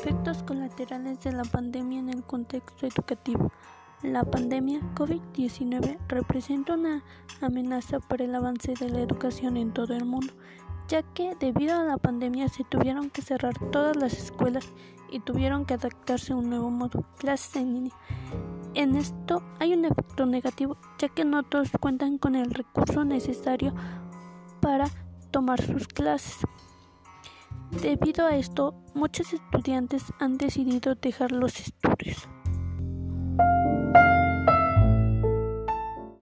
Efectos colaterales de la pandemia en el contexto educativo. La pandemia COVID-19 representa una amenaza para el avance de la educación en todo el mundo, ya que debido a la pandemia se tuvieron que cerrar todas las escuelas y tuvieron que adaptarse a un nuevo modo, clases en línea. En esto hay un efecto negativo, ya que no todos cuentan con el recurso necesario para tomar sus clases. Debido a esto, muchos estudiantes han decidido dejar los estudios.